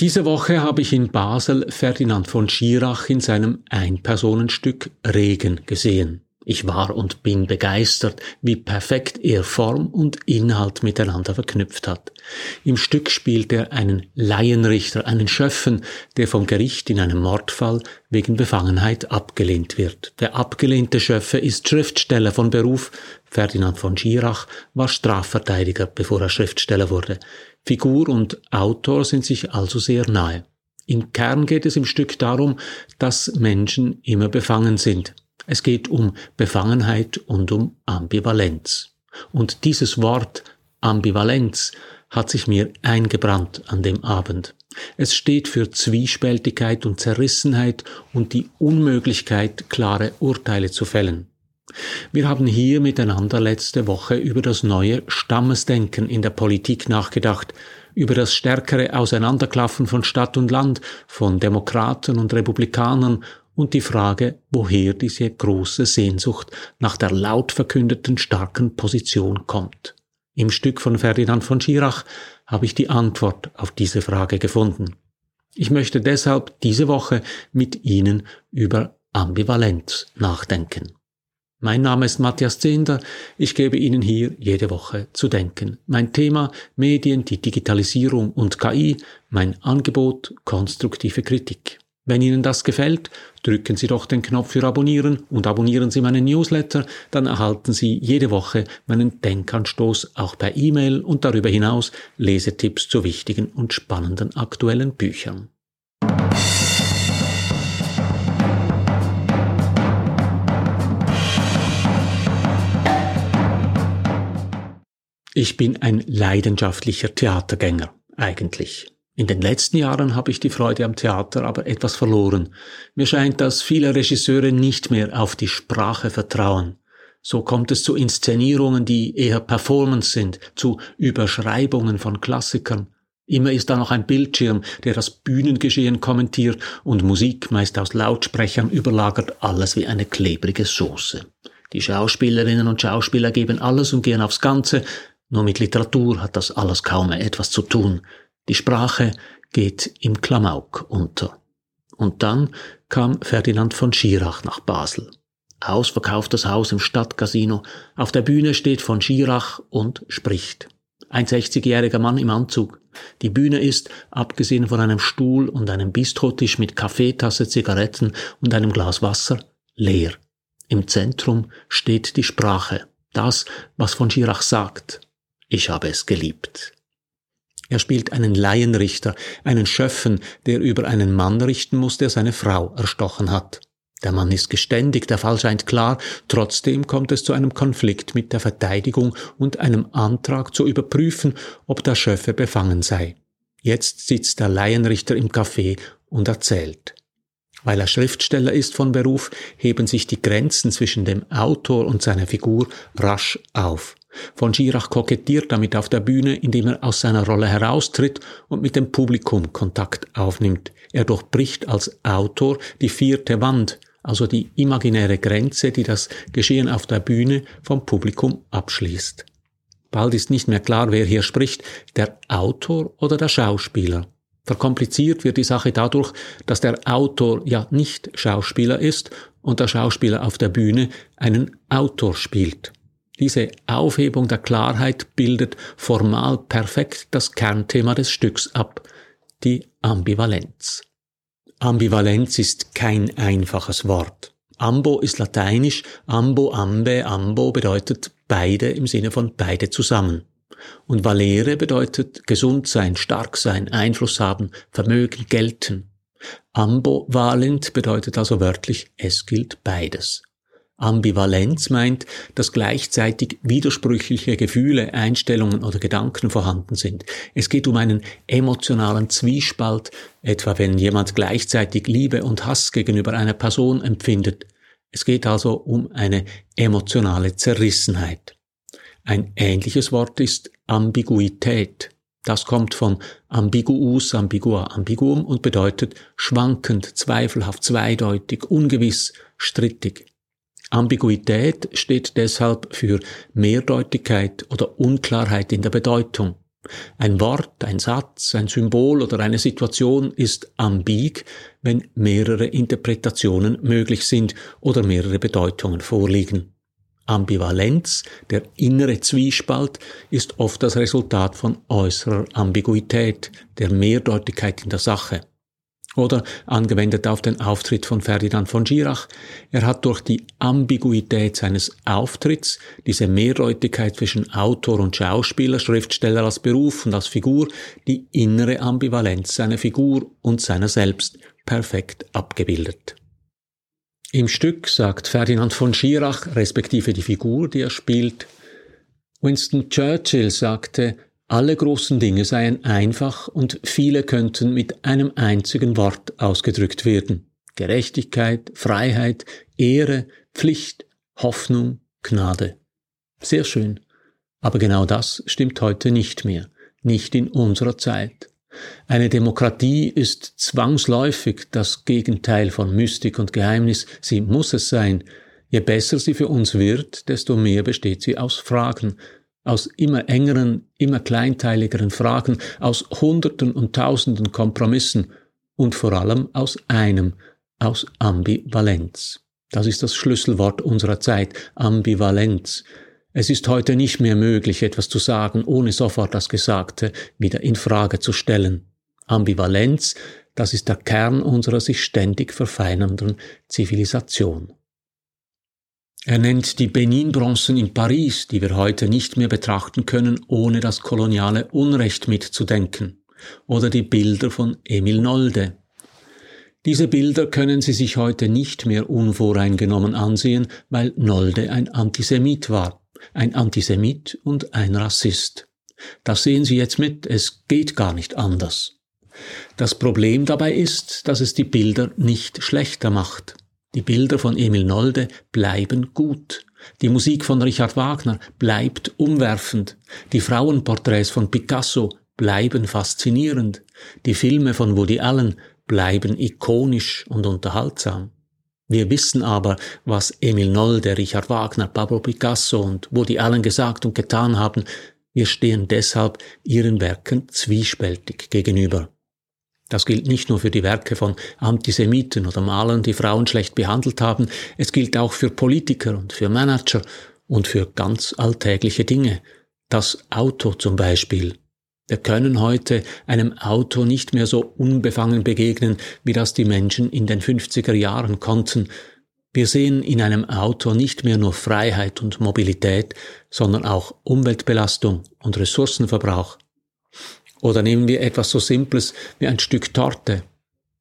Diese Woche habe ich in Basel Ferdinand von Schirach in seinem Einpersonenstück Regen gesehen. Ich war und bin begeistert, wie perfekt er Form und Inhalt miteinander verknüpft hat. Im Stück spielt er einen Laienrichter, einen Schöffen, der vom Gericht in einem Mordfall wegen Befangenheit abgelehnt wird. Der abgelehnte Schöffe ist Schriftsteller von Beruf. Ferdinand von Schirach war Strafverteidiger, bevor er Schriftsteller wurde. Figur und Autor sind sich also sehr nahe. Im Kern geht es im Stück darum, dass Menschen immer befangen sind. Es geht um Befangenheit und um Ambivalenz. Und dieses Wort Ambivalenz hat sich mir eingebrannt an dem Abend. Es steht für Zwiespältigkeit und Zerrissenheit und die Unmöglichkeit, klare Urteile zu fällen. Wir haben hier miteinander letzte Woche über das neue Stammesdenken in der Politik nachgedacht, über das stärkere Auseinanderklaffen von Stadt und Land, von Demokraten und Republikanern und die Frage, woher diese große Sehnsucht nach der laut verkündeten starken Position kommt. Im Stück von Ferdinand von Schirach habe ich die Antwort auf diese Frage gefunden. Ich möchte deshalb diese Woche mit Ihnen über Ambivalenz nachdenken. Mein Name ist Matthias Zehnder. Ich gebe Ihnen hier jede Woche zu denken. Mein Thema Medien, die Digitalisierung und KI, mein Angebot konstruktive Kritik. Wenn Ihnen das gefällt, drücken Sie doch den Knopf für Abonnieren und abonnieren Sie meinen Newsletter, dann erhalten Sie jede Woche meinen Denkanstoß auch per E-Mail und darüber hinaus Lesetipps zu wichtigen und spannenden aktuellen Büchern. Ich bin ein leidenschaftlicher Theatergänger, eigentlich. In den letzten Jahren habe ich die Freude am Theater aber etwas verloren. Mir scheint, dass viele Regisseure nicht mehr auf die Sprache vertrauen. So kommt es zu Inszenierungen, die eher Performance sind, zu Überschreibungen von Klassikern. Immer ist da noch ein Bildschirm, der das Bühnengeschehen kommentiert und Musik meist aus Lautsprechern überlagert alles wie eine klebrige Soße. Die Schauspielerinnen und Schauspieler geben alles und gehen aufs Ganze, nur mit Literatur hat das alles kaum etwas zu tun. Die Sprache geht im Klamauk unter. Und dann kam Ferdinand von Schirach nach Basel. Ausverkauftes Haus im Stadtcasino. Auf der Bühne steht von Schirach und spricht. Ein 60-jähriger Mann im Anzug. Die Bühne ist, abgesehen von einem Stuhl und einem Bistrotisch mit Kaffeetasse, Zigaretten und einem Glas Wasser, leer. Im Zentrum steht die Sprache. Das, was von Schirach sagt. Ich habe es geliebt. Er spielt einen Laienrichter, einen Schöffen, der über einen Mann richten muss, der seine Frau erstochen hat. Der Mann ist geständig, der Fall scheint klar, trotzdem kommt es zu einem Konflikt mit der Verteidigung und einem Antrag zu überprüfen, ob der Schöffe befangen sei. Jetzt sitzt der Laienrichter im Café und erzählt. Weil er Schriftsteller ist von Beruf, heben sich die Grenzen zwischen dem Autor und seiner Figur rasch auf. Von Schirach kokettiert damit auf der Bühne, indem er aus seiner Rolle heraustritt und mit dem Publikum Kontakt aufnimmt. Er durchbricht als Autor die vierte Wand, also die imaginäre Grenze, die das Geschehen auf der Bühne vom Publikum abschließt. Bald ist nicht mehr klar, wer hier spricht, der Autor oder der Schauspieler. Verkompliziert wird die Sache dadurch, dass der Autor ja nicht Schauspieler ist und der Schauspieler auf der Bühne einen Autor spielt. Diese Aufhebung der Klarheit bildet formal perfekt das Kernthema des Stücks ab, die Ambivalenz. Ambivalenz ist kein einfaches Wort. Ambo ist lateinisch, ambo, ambe, ambo bedeutet beide im Sinne von beide zusammen. Und valere bedeutet gesund sein, stark sein, Einfluss haben, Vermögen, gelten. Ambivalent bedeutet also wörtlich, es gilt beides. Ambivalenz meint, dass gleichzeitig widersprüchliche Gefühle, Einstellungen oder Gedanken vorhanden sind. Es geht um einen emotionalen Zwiespalt, etwa wenn jemand gleichzeitig Liebe und Hass gegenüber einer Person empfindet. Es geht also um eine emotionale Zerrissenheit. Ein ähnliches Wort ist Ambiguität. Das kommt von ambiguus, ambigua, ambiguum und bedeutet schwankend, zweifelhaft, zweideutig, ungewiss, strittig. Ambiguität steht deshalb für Mehrdeutigkeit oder Unklarheit in der Bedeutung. Ein Wort, ein Satz, ein Symbol oder eine Situation ist ambig, wenn mehrere Interpretationen möglich sind oder mehrere Bedeutungen vorliegen. Ambivalenz, der innere Zwiespalt, ist oft das Resultat von äußerer Ambiguität, der Mehrdeutigkeit in der Sache. Oder angewendet auf den Auftritt von Ferdinand von Schirach, er hat durch die Ambiguität seines Auftritts, diese Mehrdeutigkeit zwischen Autor und Schauspieler, Schriftsteller als Beruf und als Figur, die innere Ambivalenz seiner Figur und seiner selbst perfekt abgebildet. Im Stück sagt Ferdinand von Schirach, respektive die Figur, die er spielt, Winston Churchill sagte, alle großen Dinge seien einfach und viele könnten mit einem einzigen Wort ausgedrückt werden. Gerechtigkeit, Freiheit, Ehre, Pflicht, Hoffnung, Gnade. Sehr schön. Aber genau das stimmt heute nicht mehr, nicht in unserer Zeit. Eine Demokratie ist zwangsläufig das Gegenteil von Mystik und Geheimnis, sie muss es sein. Je besser sie für uns wird, desto mehr besteht sie aus Fragen, aus immer engeren, immer kleinteiligeren Fragen, aus Hunderten und Tausenden Kompromissen und vor allem aus einem, aus Ambivalenz. Das ist das Schlüsselwort unserer Zeit, Ambivalenz. Es ist heute nicht mehr möglich, etwas zu sagen, ohne sofort das Gesagte wieder in Frage zu stellen. Ambivalenz, das ist der Kern unserer sich ständig verfeinernden Zivilisation. Er nennt die Benin-Bronzen in Paris, die wir heute nicht mehr betrachten können, ohne das koloniale Unrecht mitzudenken, oder die Bilder von Emil Nolde. Diese Bilder können Sie sich heute nicht mehr unvoreingenommen ansehen, weil Nolde ein Antisemit war, ein Antisemit und ein Rassist. Das sehen Sie jetzt mit, es geht gar nicht anders. Das Problem dabei ist, dass es die Bilder nicht schlechter macht. Die Bilder von Emil Nolde bleiben gut. Die Musik von Richard Wagner bleibt umwerfend. Die Frauenporträts von Picasso bleiben faszinierend. Die Filme von Woody Allen bleiben ikonisch und unterhaltsam. Wir wissen aber, was Emil Nolde, Richard Wagner, Pablo Picasso und Woody Allen gesagt und getan haben. Wir stehen deshalb ihren Werken zwiespältig gegenüber. Das gilt nicht nur für die Werke von Antisemiten oder Malern, die Frauen schlecht behandelt haben, es gilt auch für Politiker und für Manager und für ganz alltägliche Dinge. Das Auto zum Beispiel. Wir können heute einem Auto nicht mehr so unbefangen begegnen, wie das die Menschen in den 50er Jahren konnten. Wir sehen in einem Auto nicht mehr nur Freiheit und Mobilität, sondern auch Umweltbelastung und Ressourcenverbrauch. Oder nehmen wir etwas so Simples wie ein Stück Torte.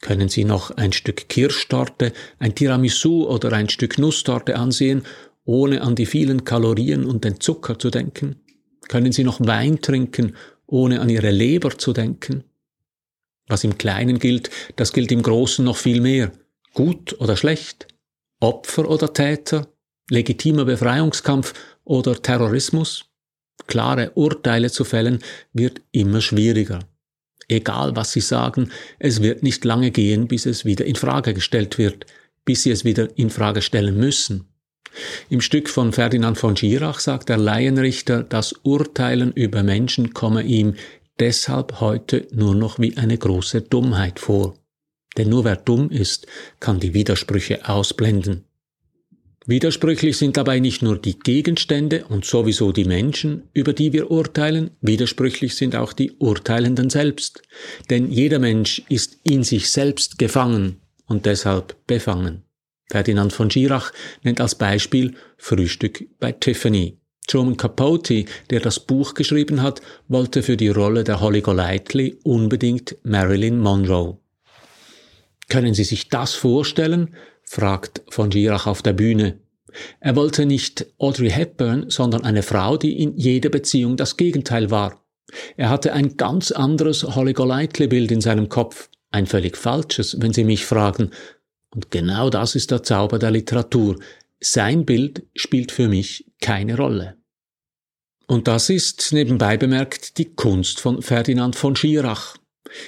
Können Sie noch ein Stück Kirschtorte, ein Tiramisu oder ein Stück Nusstorte ansehen, ohne an die vielen Kalorien und den Zucker zu denken? Können Sie noch Wein trinken, ohne an Ihre Leber zu denken? Was im Kleinen gilt, das gilt im Großen noch viel mehr. Gut oder schlecht? Opfer oder Täter? Legitimer Befreiungskampf oder Terrorismus? Klare Urteile zu fällen, wird immer schwieriger. Egal was Sie sagen, es wird nicht lange gehen, bis es wieder in Frage gestellt wird, bis Sie es wieder in Frage stellen müssen. Im Stück von Ferdinand von Schirach sagt der Laienrichter, das Urteilen über Menschen komme ihm deshalb heute nur noch wie eine große Dummheit vor. Denn nur wer dumm ist, kann die Widersprüche ausblenden. Widersprüchlich sind dabei nicht nur die Gegenstände und sowieso die Menschen, über die wir urteilen, widersprüchlich sind auch die Urteilenden selbst. Denn jeder Mensch ist in sich selbst gefangen und deshalb befangen. Ferdinand von Schirach nennt als Beispiel Frühstück bei Tiffany. Truman Capote, der das Buch geschrieben hat, wollte für die Rolle der Holly Golightly unbedingt Marilyn Monroe. Können Sie sich das vorstellen? Fragt von Girach auf der Bühne. Er wollte nicht Audrey Hepburn, sondern eine Frau, die in jeder Beziehung das Gegenteil war. Er hatte ein ganz anderes Holly Golightly-Bild in seinem Kopf, ein völlig falsches, wenn Sie mich fragen. Und genau das ist der Zauber der Literatur. Sein Bild spielt für mich keine Rolle. Und das ist, nebenbei bemerkt, die Kunst von Ferdinand von Schirach.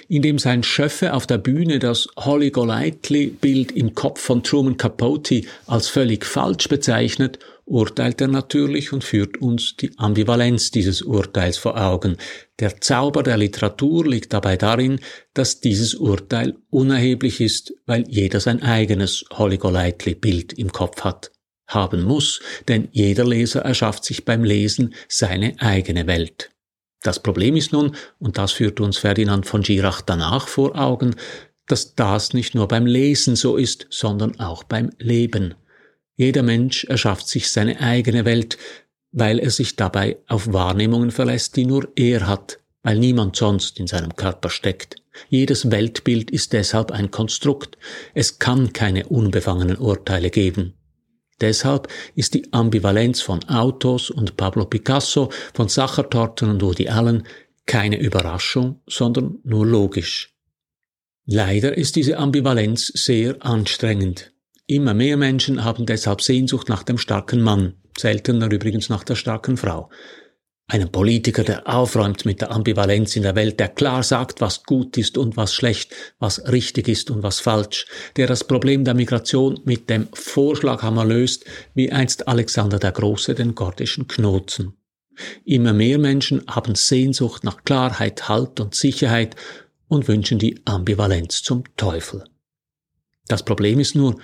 Indem sein Schöffe auf der Bühne das Holly Golightly-Bild im Kopf von Truman Capote als völlig falsch bezeichnet, urteilt er natürlich und führt uns die Ambivalenz dieses Urteils vor Augen. Der Zauber der Literatur liegt dabei darin, dass dieses Urteil unerheblich ist, weil jeder sein eigenes Holly Golightly-Bild im Kopf hat. Haben muss, denn jeder Leser erschafft sich beim Lesen seine eigene Welt. Das Problem ist nun, und das führt uns Ferdinand von Girach danach vor Augen, dass das nicht nur beim Lesen so ist, sondern auch beim Leben. Jeder Mensch erschafft sich seine eigene Welt, weil er sich dabei auf Wahrnehmungen verlässt, die nur er hat, weil niemand sonst in seinem Körper steckt. Jedes Weltbild ist deshalb ein Konstrukt. Es kann keine unbefangenen Urteile geben. Deshalb ist die Ambivalenz von Autos und Pablo Picasso, von Sachertorten und Woody Allen keine Überraschung, sondern nur logisch. Leider ist diese Ambivalenz sehr anstrengend. Immer mehr Menschen haben deshalb Sehnsucht nach dem starken Mann, seltener übrigens nach der starken Frau. Einen Politiker, der aufräumt mit der Ambivalenz in der Welt, der klar sagt, was gut ist und was schlecht, was richtig ist und was falsch, der das Problem der Migration mit dem Vorschlaghammer löst, wie einst Alexander der Große den gordischen Knoten. Immer mehr Menschen haben Sehnsucht nach Klarheit, Halt und Sicherheit und wünschen die Ambivalenz zum Teufel. Das Problem ist nur,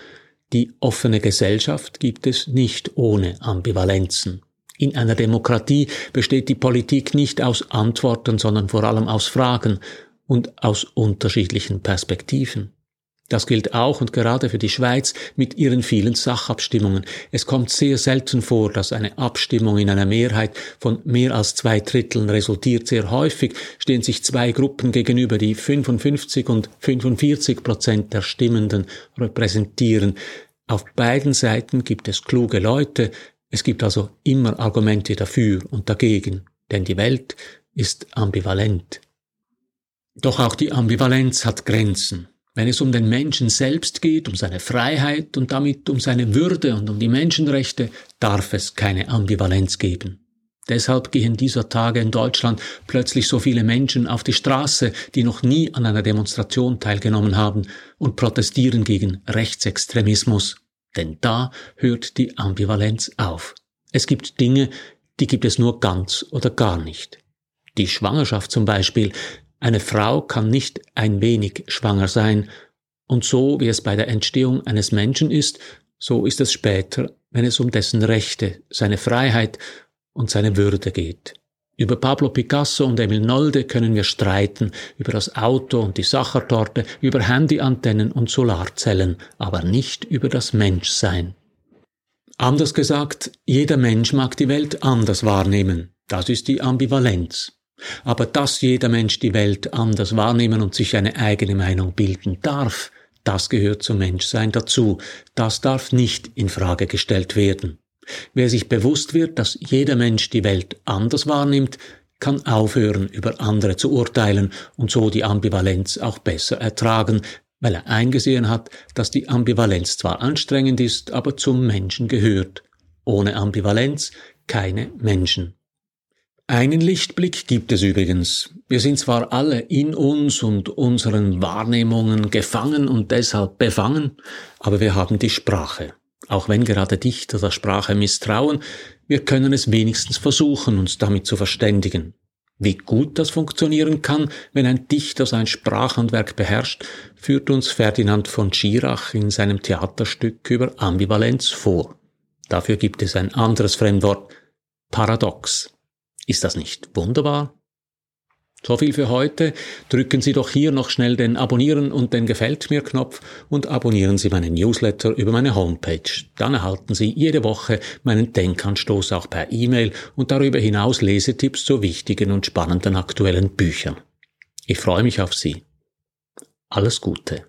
die offene Gesellschaft gibt es nicht ohne Ambivalenzen. In einer Demokratie besteht die Politik nicht aus Antworten, sondern vor allem aus Fragen und aus unterschiedlichen Perspektiven. Das gilt auch und gerade für die Schweiz mit ihren vielen Sachabstimmungen. Es kommt sehr selten vor, dass eine Abstimmung in einer Mehrheit von mehr als zwei Dritteln resultiert. Sehr häufig stehen sich zwei Gruppen gegenüber, die 55 und 45 Prozent der Stimmenden repräsentieren. Auf beiden Seiten gibt es kluge Leute, es gibt also immer Argumente dafür und dagegen, denn die Welt ist ambivalent. Doch auch die Ambivalenz hat Grenzen. Wenn es um den Menschen selbst geht, um seine Freiheit und damit um seine Würde und um die Menschenrechte, darf es keine Ambivalenz geben. Deshalb gehen dieser Tage in Deutschland plötzlich so viele Menschen auf die Straße, die noch nie an einer Demonstration teilgenommen haben und protestieren gegen Rechtsextremismus. Denn da hört die Ambivalenz auf. Es gibt Dinge, die gibt es nur ganz oder gar nicht. Die Schwangerschaft zum Beispiel. Eine Frau kann nicht ein wenig schwanger sein. Und so wie es bei der Entstehung eines Menschen ist, so ist es später, wenn es um dessen Rechte, seine Freiheit und seine Würde geht. Über Pablo Picasso und Emil Nolde können wir streiten, über das Auto und die Sachertorte, über Handyantennen und Solarzellen, aber nicht über das Menschsein. Anders gesagt, jeder Mensch mag die Welt anders wahrnehmen. Das ist die Ambivalenz. Aber dass jeder Mensch die Welt anders wahrnehmen und sich eine eigene Meinung bilden darf, das gehört zum Menschsein dazu. Das darf nicht in Frage gestellt werden. Wer sich bewusst wird, dass jeder Mensch die Welt anders wahrnimmt, kann aufhören, über andere zu urteilen und so die Ambivalenz auch besser ertragen, weil er eingesehen hat, dass die Ambivalenz zwar anstrengend ist, aber zum Menschen gehört. Ohne Ambivalenz keine Menschen. Einen Lichtblick gibt es übrigens. Wir sind zwar alle in uns und unseren Wahrnehmungen gefangen und deshalb befangen, aber wir haben die Sprache. Auch wenn gerade Dichter der Sprache misstrauen, wir können es wenigstens versuchen, uns damit zu verständigen. Wie gut das funktionieren kann, wenn ein Dichter sein Sprachhandwerk beherrscht, führt uns Ferdinand von Schirach in seinem Theaterstück über Ambivalenz vor. Dafür gibt es ein anderes Fremdwort, Paradox. Ist das nicht wunderbar? So viel für heute. Drücken Sie doch hier noch schnell den Abonnieren und den Gefällt mir Knopf und abonnieren Sie meinen Newsletter über meine Homepage. Dann erhalten Sie jede Woche meinen Denkanstoß auch per E-Mail und darüber hinaus Lesetipps zu wichtigen und spannenden aktuellen Büchern. Ich freue mich auf Sie. Alles Gute.